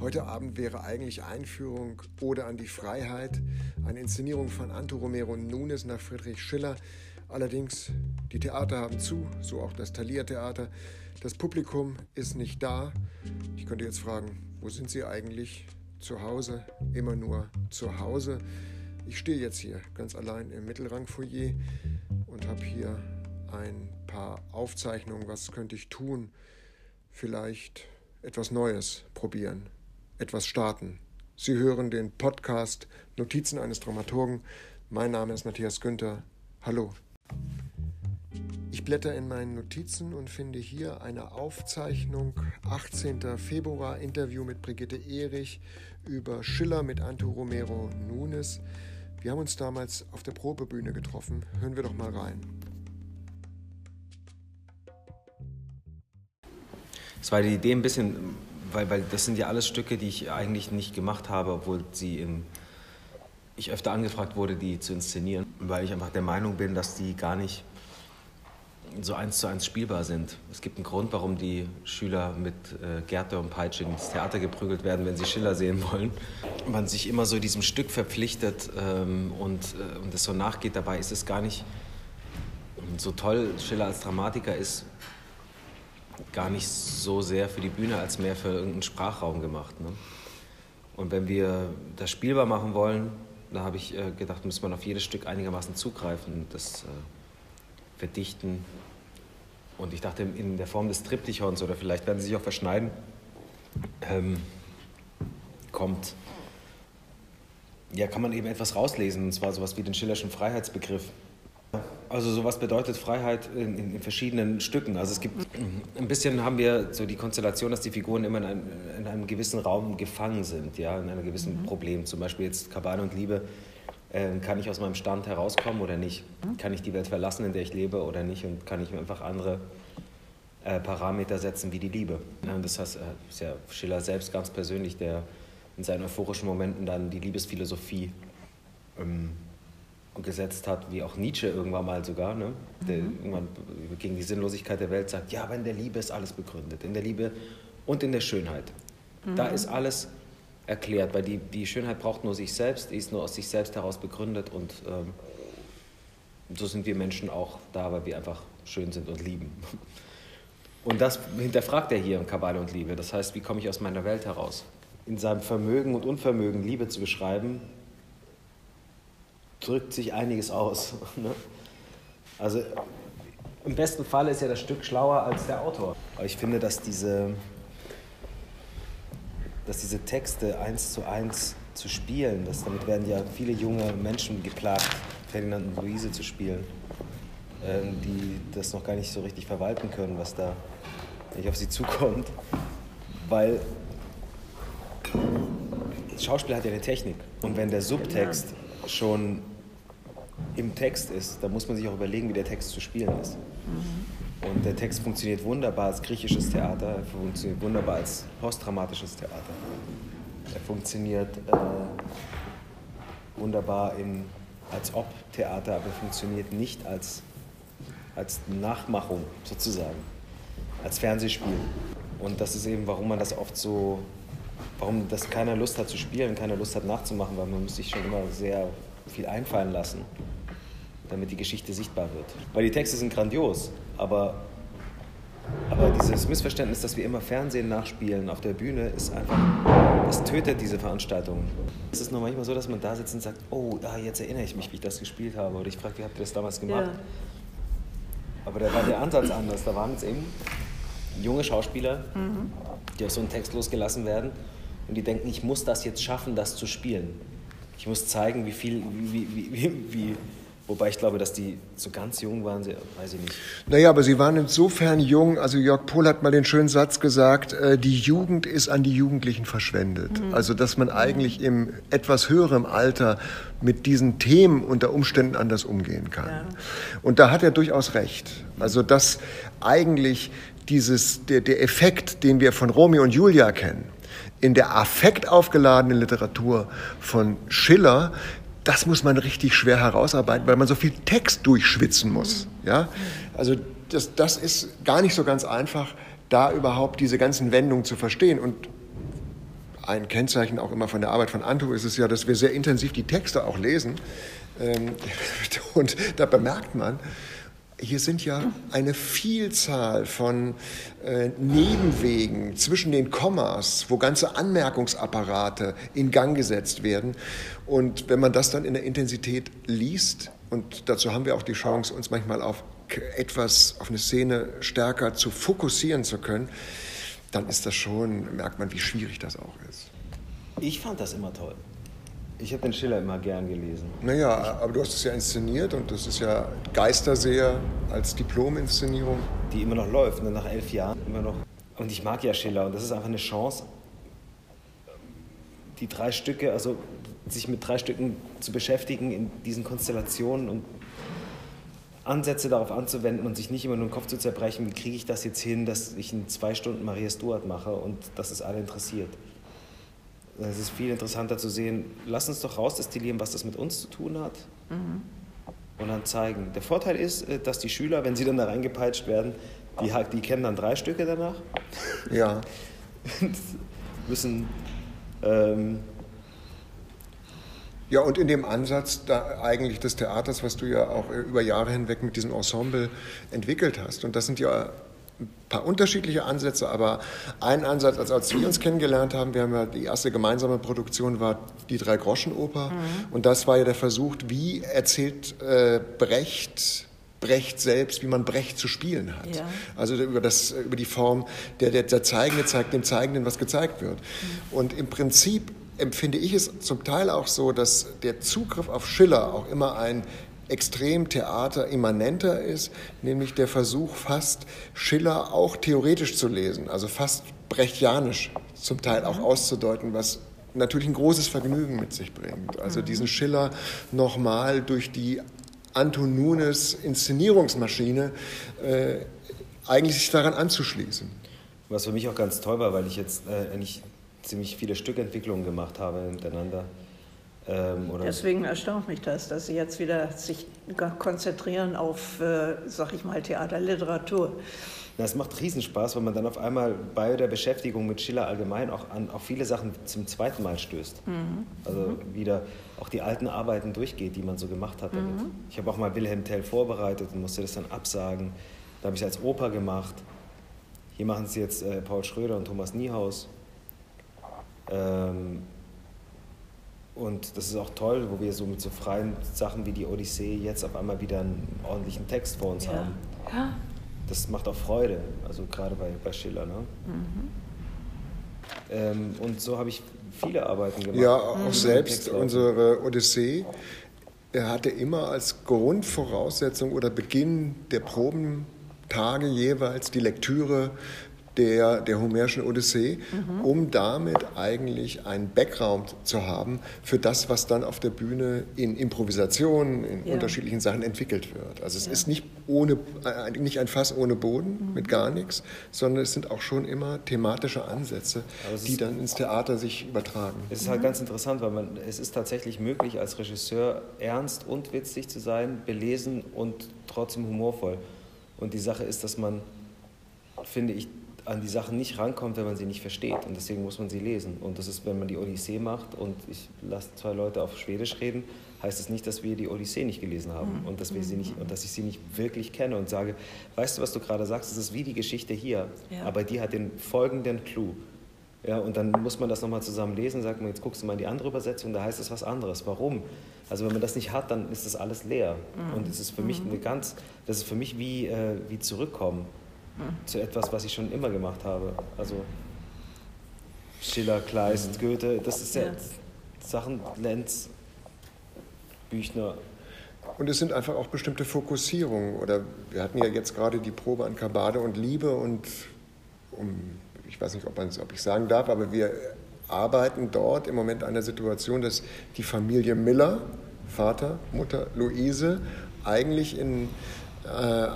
Heute Abend wäre eigentlich Einführung Ode an die Freiheit, eine Inszenierung von Anto Romero Nunes nach Friedrich Schiller. Allerdings, die Theater haben zu, so auch das Thalia Theater. Das Publikum ist nicht da. Ich könnte jetzt fragen, wo sind Sie eigentlich? Zu Hause, immer nur zu Hause. Ich stehe jetzt hier ganz allein im Mittelrangfoyer und habe hier ein paar Aufzeichnungen. Was könnte ich tun? Vielleicht etwas Neues probieren etwas starten. Sie hören den Podcast Notizen eines Dramaturgen. Mein Name ist Matthias Günther. Hallo. Ich blätter in meinen Notizen und finde hier eine Aufzeichnung 18. Februar Interview mit Brigitte Erich über Schiller mit Anto Romero Nunes. Wir haben uns damals auf der Probebühne getroffen. Hören wir doch mal rein. Es war die Idee ein bisschen weil, weil das sind ja alles Stücke, die ich eigentlich nicht gemacht habe, obwohl sie im, ich öfter angefragt wurde, die zu inszenieren, weil ich einfach der Meinung bin, dass die gar nicht so eins zu eins spielbar sind. Es gibt einen Grund, warum die Schüler mit äh, Gerte und Peitsche ins Theater geprügelt werden, wenn sie Schiller sehen wollen. Man sich immer so diesem Stück verpflichtet ähm, und, äh, und es so nachgeht. Dabei ist es gar nicht so toll. Schiller als Dramatiker ist gar nicht so sehr für die Bühne als mehr für irgendeinen Sprachraum gemacht. Ne? Und wenn wir das spielbar machen wollen, da habe ich äh, gedacht, muss man auf jedes Stück einigermaßen zugreifen, das äh, verdichten. Und ich dachte, in der Form des Triptychons oder vielleicht werden sie sich auch verschneiden, ähm, kommt, ja, kann man eben etwas rauslesen, und zwar sowas wie den Schillerschen Freiheitsbegriff. Also sowas bedeutet Freiheit in, in, in, verschiedenen Stücken. Also es gibt ein bisschen haben wir so die Konstellation, dass die Figuren immer in einem, in einem gewissen Raum gefangen sind, ja, in einem gewissen mhm. Problem. Zum Beispiel jetzt Kabale und Liebe. Äh, kann ich aus meinem Stand herauskommen oder nicht? Mhm. Kann ich die Welt verlassen, in der ich lebe oder nicht? Und kann ich mir einfach andere äh, Parameter setzen wie die Liebe? Ja, und das heißt, äh, ist ja Schiller selbst ganz persönlich, der in seinen euphorischen Momenten dann die Liebesphilosophie ähm, gesetzt hat, wie auch Nietzsche irgendwann mal sogar, ne? der mhm. irgendwann gegen die Sinnlosigkeit der Welt sagt, ja, aber in der Liebe ist alles begründet, in der Liebe und in der Schönheit. Mhm. Da ist alles erklärt, weil die, die Schönheit braucht nur sich selbst, die ist nur aus sich selbst heraus begründet und ähm, so sind wir Menschen auch da, weil wir einfach schön sind und lieben. Und das hinterfragt er hier in Kabale und Liebe. Das heißt, wie komme ich aus meiner Welt heraus? In seinem Vermögen und Unvermögen, Liebe zu beschreiben, drückt sich einiges aus. Ne? Also im besten Fall ist ja das Stück schlauer als der Autor. Aber ich finde, dass diese, dass diese Texte eins zu eins zu spielen, dass damit werden ja viele junge Menschen geplagt, Ferdinand und Luise zu spielen, ähm, die das noch gar nicht so richtig verwalten können, was da nicht auf sie zukommt. Weil das Schauspiel hat ja eine Technik. Und wenn der Subtext schon im Text ist, dann muss man sich auch überlegen, wie der Text zu spielen ist. Mhm. Und der Text funktioniert wunderbar als griechisches Theater, er funktioniert wunderbar als postdramatisches Theater. Er funktioniert äh, wunderbar im, als Ob-Theater, aber er funktioniert nicht als, als Nachmachung sozusagen, als Fernsehspiel. Und das ist eben, warum man das oft so, warum das keiner Lust hat zu spielen, keiner Lust hat nachzumachen, weil man muss sich schon immer sehr viel einfallen lassen, damit die Geschichte sichtbar wird. Weil die Texte sind grandios, aber, aber dieses Missverständnis, dass wir immer Fernsehen nachspielen auf der Bühne, ist einfach, das tötet diese Veranstaltung. Es ist noch manchmal so, dass man da sitzt und sagt, oh, ah, jetzt erinnere ich mich, wie ich das gespielt habe. Oder ich frage, wie habt ihr das damals gemacht? Ja. Aber da war der Ansatz anders. Da waren es eben junge Schauspieler, mhm. die auf so einen Text losgelassen werden und die denken, ich muss das jetzt schaffen, das zu spielen. Ich muss zeigen, wie viel, wie, wie, wie, wie Wobei ich glaube, dass die so ganz jung waren, sie, weiß ich nicht. Naja, aber sie waren insofern jung. Also Jörg Pohl hat mal den schönen Satz gesagt, äh, die Jugend ist an die Jugendlichen verschwendet. Mhm. Also dass man eigentlich im etwas höherem Alter mit diesen Themen unter Umständen anders umgehen kann. Ja. Und da hat er durchaus recht. Also dass eigentlich dieses, der, der Effekt, den wir von Romeo und Julia kennen, in der affektaufgeladenen Literatur von Schiller, das muss man richtig schwer herausarbeiten, weil man so viel Text durchschwitzen muss. Ja? Also das, das ist gar nicht so ganz einfach, da überhaupt diese ganzen Wendungen zu verstehen. Und ein Kennzeichen auch immer von der Arbeit von Anto ist es ja, dass wir sehr intensiv die Texte auch lesen. Ähm, und da bemerkt man, hier sind ja eine Vielzahl von äh, Nebenwegen zwischen den Kommas, wo ganze Anmerkungsapparate in Gang gesetzt werden. Und wenn man das dann in der Intensität liest, und dazu haben wir auch die Chance, uns manchmal auf etwas, auf eine Szene stärker zu fokussieren zu können, dann ist das schon, merkt man, wie schwierig das auch ist. Ich fand das immer toll. Ich habe den Schiller immer gern gelesen. Naja, aber du hast es ja inszeniert und das ist ja Geisterseher als Diplominszenierung. Die immer noch läuft, ne? nach elf Jahren immer noch. Und ich mag ja Schiller und das ist einfach eine Chance, die drei Stücke, also sich mit drei Stücken zu beschäftigen in diesen Konstellationen und Ansätze darauf anzuwenden und sich nicht immer nur den Kopf zu zerbrechen, wie kriege ich das jetzt hin, dass ich in zwei Stunden Maria Stuart mache und dass es alle interessiert. Es ist viel interessanter zu sehen, lass uns doch rausdestillieren, was das mit uns zu tun hat. Mhm. Und dann zeigen. Der Vorteil ist, äh, dass die Schüler, wenn sie dann da reingepeitscht werden, die, die kennen dann drei Stücke danach. Ja. müssen. Ähm, ja, und in dem Ansatz da eigentlich des Theaters, was du ja auch äh, über Jahre hinweg mit diesem Ensemble entwickelt hast. Und das sind ja ein paar unterschiedliche Ansätze, aber ein Ansatz, als, als wir uns kennengelernt haben, wir haben ja die erste gemeinsame Produktion war die Drei-Groschen-Oper mhm. und das war ja der Versuch, wie erzählt äh, Brecht Brecht selbst, wie man Brecht zu spielen hat. Ja. Also über, das, über die Form, der, der, der Zeigende zeigt dem Zeigenden, was gezeigt wird. Mhm. Und im Prinzip empfinde ich es zum Teil auch so, dass der Zugriff auf Schiller auch immer ein extrem theaterimmanenter ist, nämlich der Versuch, fast Schiller auch theoretisch zu lesen, also fast brechtianisch zum Teil auch auszudeuten, was natürlich ein großes Vergnügen mit sich bringt. Also diesen Schiller nochmal durch die Anton Nunes Inszenierungsmaschine äh, eigentlich sich daran anzuschließen. Was für mich auch ganz toll war, weil ich jetzt äh, nicht ziemlich viele Stückentwicklungen gemacht habe hintereinander ähm, Deswegen erstaunt mich das, dass Sie jetzt wieder sich konzentrieren auf, äh, sag ich mal, Theaterliteratur. Es macht Riesenspaß, wenn man dann auf einmal bei der Beschäftigung mit Schiller allgemein auch an auf viele Sachen zum zweiten Mal stößt. Mhm. Also mhm. wieder auch die alten Arbeiten durchgeht, die man so gemacht hat damit. Mhm. Ich habe auch mal Wilhelm Tell vorbereitet und musste das dann absagen. Da habe ich es als Oper gemacht. Hier machen es jetzt äh, Paul Schröder und Thomas Niehaus. Ähm, und das ist auch toll, wo wir so mit so freien Sachen wie die Odyssee jetzt auf einmal wieder einen ordentlichen Text vor uns ja. haben. Ja. Das macht auch Freude, also gerade bei, bei Schiller. Ne? Mhm. Ähm, und so habe ich viele Arbeiten gemacht. Ja, auch mhm. selbst unsere Odyssee. Er hatte immer als Grundvoraussetzung oder Beginn der Probentage jeweils die Lektüre der, der Homerischen Odyssee, mhm. um damit eigentlich einen Background zu haben für das, was dann auf der Bühne in Improvisationen, in ja. unterschiedlichen Sachen entwickelt wird. Also es ja. ist nicht, ohne, äh, nicht ein Fass ohne Boden, mhm. mit gar nichts, sondern es sind auch schon immer thematische Ansätze, die dann ins Theater sich übertragen. Es ist halt ganz interessant, weil man, es ist tatsächlich möglich, als Regisseur ernst und witzig zu sein, belesen und trotzdem humorvoll. Und die Sache ist, dass man, finde ich, an die Sachen nicht rankommt, wenn man sie nicht versteht. Und deswegen muss man sie lesen. Und das ist, wenn man die Odyssee macht und ich lasse zwei Leute auf Schwedisch reden, heißt es das nicht, dass wir die Odyssee nicht gelesen haben mhm. und dass, wir sie nicht, und dass ich sie nicht wirklich kenne und sage, weißt du, was du gerade sagst, es ist wie die Geschichte hier, ja. aber die hat den folgenden Clou. Ja, und dann muss man das nochmal zusammen lesen, sagt man, jetzt guckst du mal in die andere Übersetzung, da heißt es was anderes. Warum? Also wenn man das nicht hat, dann ist das alles leer. Mhm. Und es ist für mich mhm. eine ganz, das ist für mich wie, äh, wie zurückkommen zu etwas, was ich schon immer gemacht habe. Also Schiller, Kleist, mhm. Goethe, das ist ja, ja. Sachen, Lenz, Büchner. Und es sind einfach auch bestimmte Fokussierungen. Oder wir hatten ja jetzt gerade die Probe an Kabade und Liebe und um, ich weiß nicht, ob, ob ich sagen darf, aber wir arbeiten dort im Moment an der Situation, dass die Familie Miller, Vater, Mutter, Luise, eigentlich in, äh,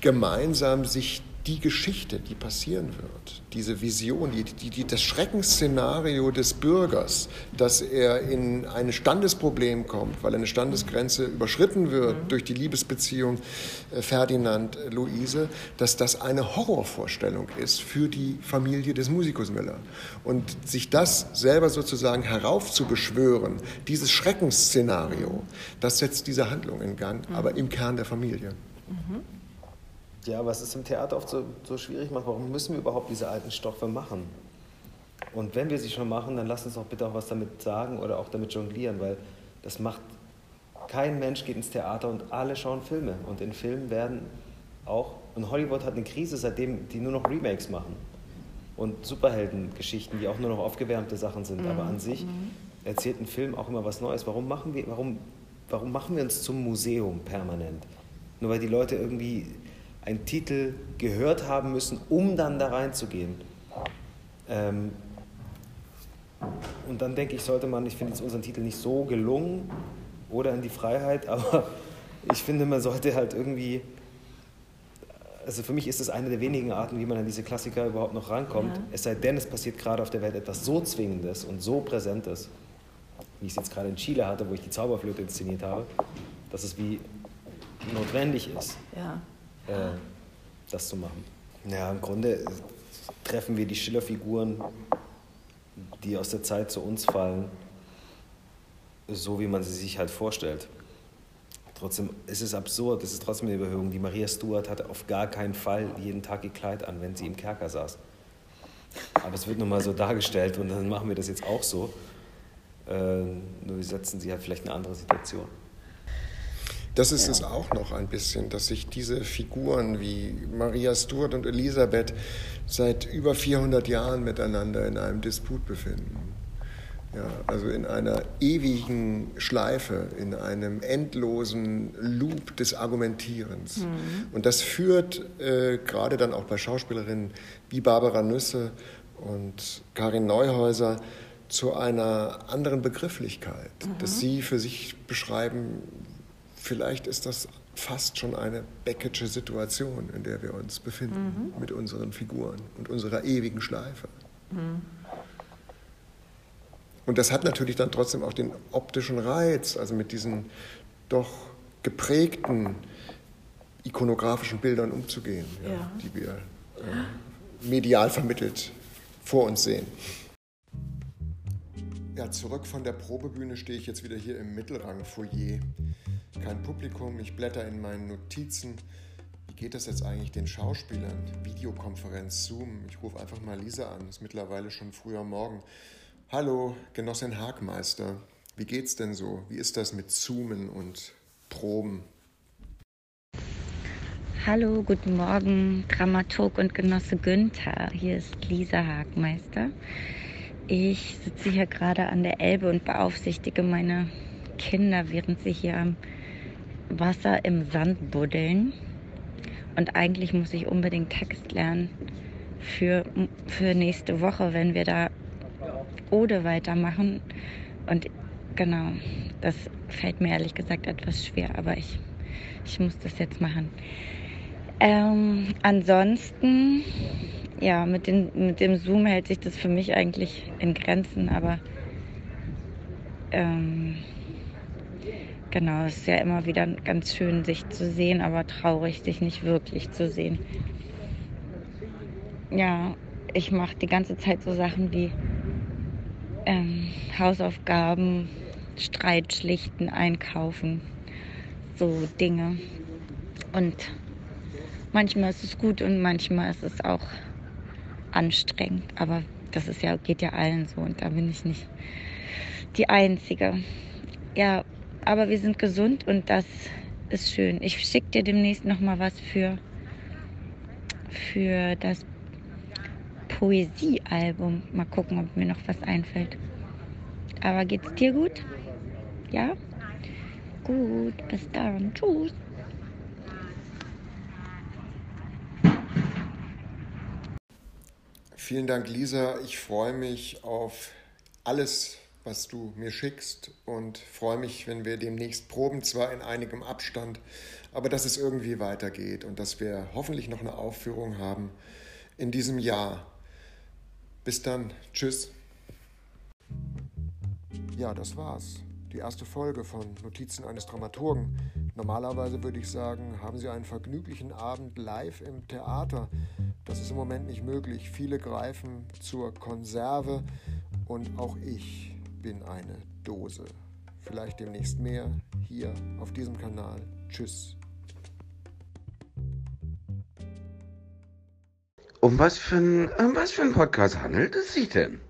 gemeinsam sich die Geschichte, die passieren wird, diese Vision, die, die, die, das Schreckensszenario des Bürgers, dass er in ein Standesproblem kommt, weil eine Standesgrenze überschritten wird mhm. durch die Liebesbeziehung äh, Ferdinand-Luise, dass das eine Horrorvorstellung ist für die Familie des Musikus Müller. Und sich das selber sozusagen heraufzubeschwören, dieses Schreckensszenario, das setzt diese Handlung in Gang, mhm. aber im Kern der Familie. Mhm. Ja, was es im Theater oft so, so schwierig macht, warum müssen wir überhaupt diese alten Stoffe machen? Und wenn wir sie schon machen, dann lass uns doch bitte auch was damit sagen oder auch damit jonglieren, weil das macht, kein Mensch geht ins Theater und alle schauen Filme. Und in Filmen werden auch, und Hollywood hat eine Krise, seitdem die nur noch Remakes machen. Und Superheldengeschichten, die auch nur noch aufgewärmte Sachen sind. Mhm. Aber an sich mhm. erzählt ein Film auch immer was Neues. Warum machen wir, warum, warum machen wir uns zum Museum permanent? Nur weil die Leute irgendwie einen Titel gehört haben müssen, um dann da reinzugehen. Ähm, und dann denke ich, sollte man, ich finde jetzt unseren Titel nicht so gelungen oder in die Freiheit, aber ich finde, man sollte halt irgendwie, also für mich ist es eine der wenigen Arten, wie man an diese Klassiker überhaupt noch rankommt, ja. es sei denn, es passiert gerade auf der Welt etwas so Zwingendes und so Präsentes, wie ich es jetzt gerade in Chile hatte, wo ich die Zauberflöte inszeniert habe, dass es wie notwendig ist. Ja äh, das zu machen. Ja, im Grunde treffen wir die Schillerfiguren, die aus der Zeit zu uns fallen, so wie man sie sich halt vorstellt. Trotzdem ist es absurd, es ist trotzdem eine Überhöhung. Die Maria Stuart hatte auf gar keinen Fall jeden Tag ihr Kleid an, wenn sie im Kerker saß. Aber es wird nun mal so dargestellt und dann machen wir das jetzt auch so. Äh, nur wir setzen sie halt vielleicht in eine andere Situation. Das ist ja. es auch noch ein bisschen, dass sich diese Figuren wie Maria Stuart und Elisabeth seit über 400 Jahren miteinander in einem Disput befinden. Ja, also in einer ewigen Schleife, in einem endlosen Loop des Argumentierens. Mhm. Und das führt äh, gerade dann auch bei Schauspielerinnen wie Barbara Nüsse und Karin Neuhäuser zu einer anderen Begrifflichkeit, mhm. dass sie für sich beschreiben, vielleicht ist das fast schon eine Beckett'sche Situation, in der wir uns befinden mhm. mit unseren Figuren und unserer ewigen Schleife. Mhm. Und das hat natürlich dann trotzdem auch den optischen Reiz, also mit diesen doch geprägten ikonografischen Bildern umzugehen, ja, ja. die wir äh, medial vermittelt vor uns sehen. Ja, zurück von der Probebühne stehe ich jetzt wieder hier im Mittelrang-Foyer. Kein Publikum, ich blätter in meinen Notizen. Wie geht das jetzt eigentlich den Schauspielern? Videokonferenz, Zoom. Ich rufe einfach mal Lisa an, ist mittlerweile schon früher Morgen. Hallo, Genossin Hagmeister. Wie geht's denn so? Wie ist das mit Zoomen und Proben? Hallo, guten Morgen, Dramaturg und Genosse Günther. Hier ist Lisa Hagmeister. Ich sitze hier gerade an der Elbe und beaufsichtige meine Kinder, während sie hier am Wasser im Sand buddeln. Und eigentlich muss ich unbedingt Text lernen für, für nächste Woche, wenn wir da Ode weitermachen. Und genau, das fällt mir ehrlich gesagt etwas schwer, aber ich, ich muss das jetzt machen. Ähm, ansonsten ja, mit, den, mit dem Zoom hält sich das für mich eigentlich in Grenzen, aber ähm, genau, es ist ja immer wieder ganz schön, sich zu sehen, aber traurig, sich nicht wirklich zu sehen. Ja, ich mache die ganze Zeit so Sachen wie ähm, Hausaufgaben, Streit schlichten, einkaufen, so Dinge. Und manchmal ist es gut und manchmal ist es auch anstrengend. Aber das ist ja, geht ja allen so und da bin ich nicht die Einzige. Ja, aber wir sind gesund und das ist schön. Ich schicke dir demnächst noch mal was für, für das Poesiealbum. Mal gucken, ob mir noch was einfällt. Aber geht's dir gut? Ja? Gut, bis dann. Tschüss. Vielen Dank, Lisa. Ich freue mich auf alles, was du mir schickst und freue mich, wenn wir demnächst proben, zwar in einigem Abstand, aber dass es irgendwie weitergeht und dass wir hoffentlich noch eine Aufführung haben in diesem Jahr. Bis dann. Tschüss. Ja, das war's. Die erste Folge von Notizen eines Dramaturgen. Normalerweise würde ich sagen, haben Sie einen vergnüglichen Abend live im Theater. Das ist im Moment nicht möglich. Viele greifen zur Konserve und auch ich bin eine Dose. Vielleicht demnächst mehr hier auf diesem Kanal. Tschüss. Um was für ein, um was für ein Podcast handelt es sich denn?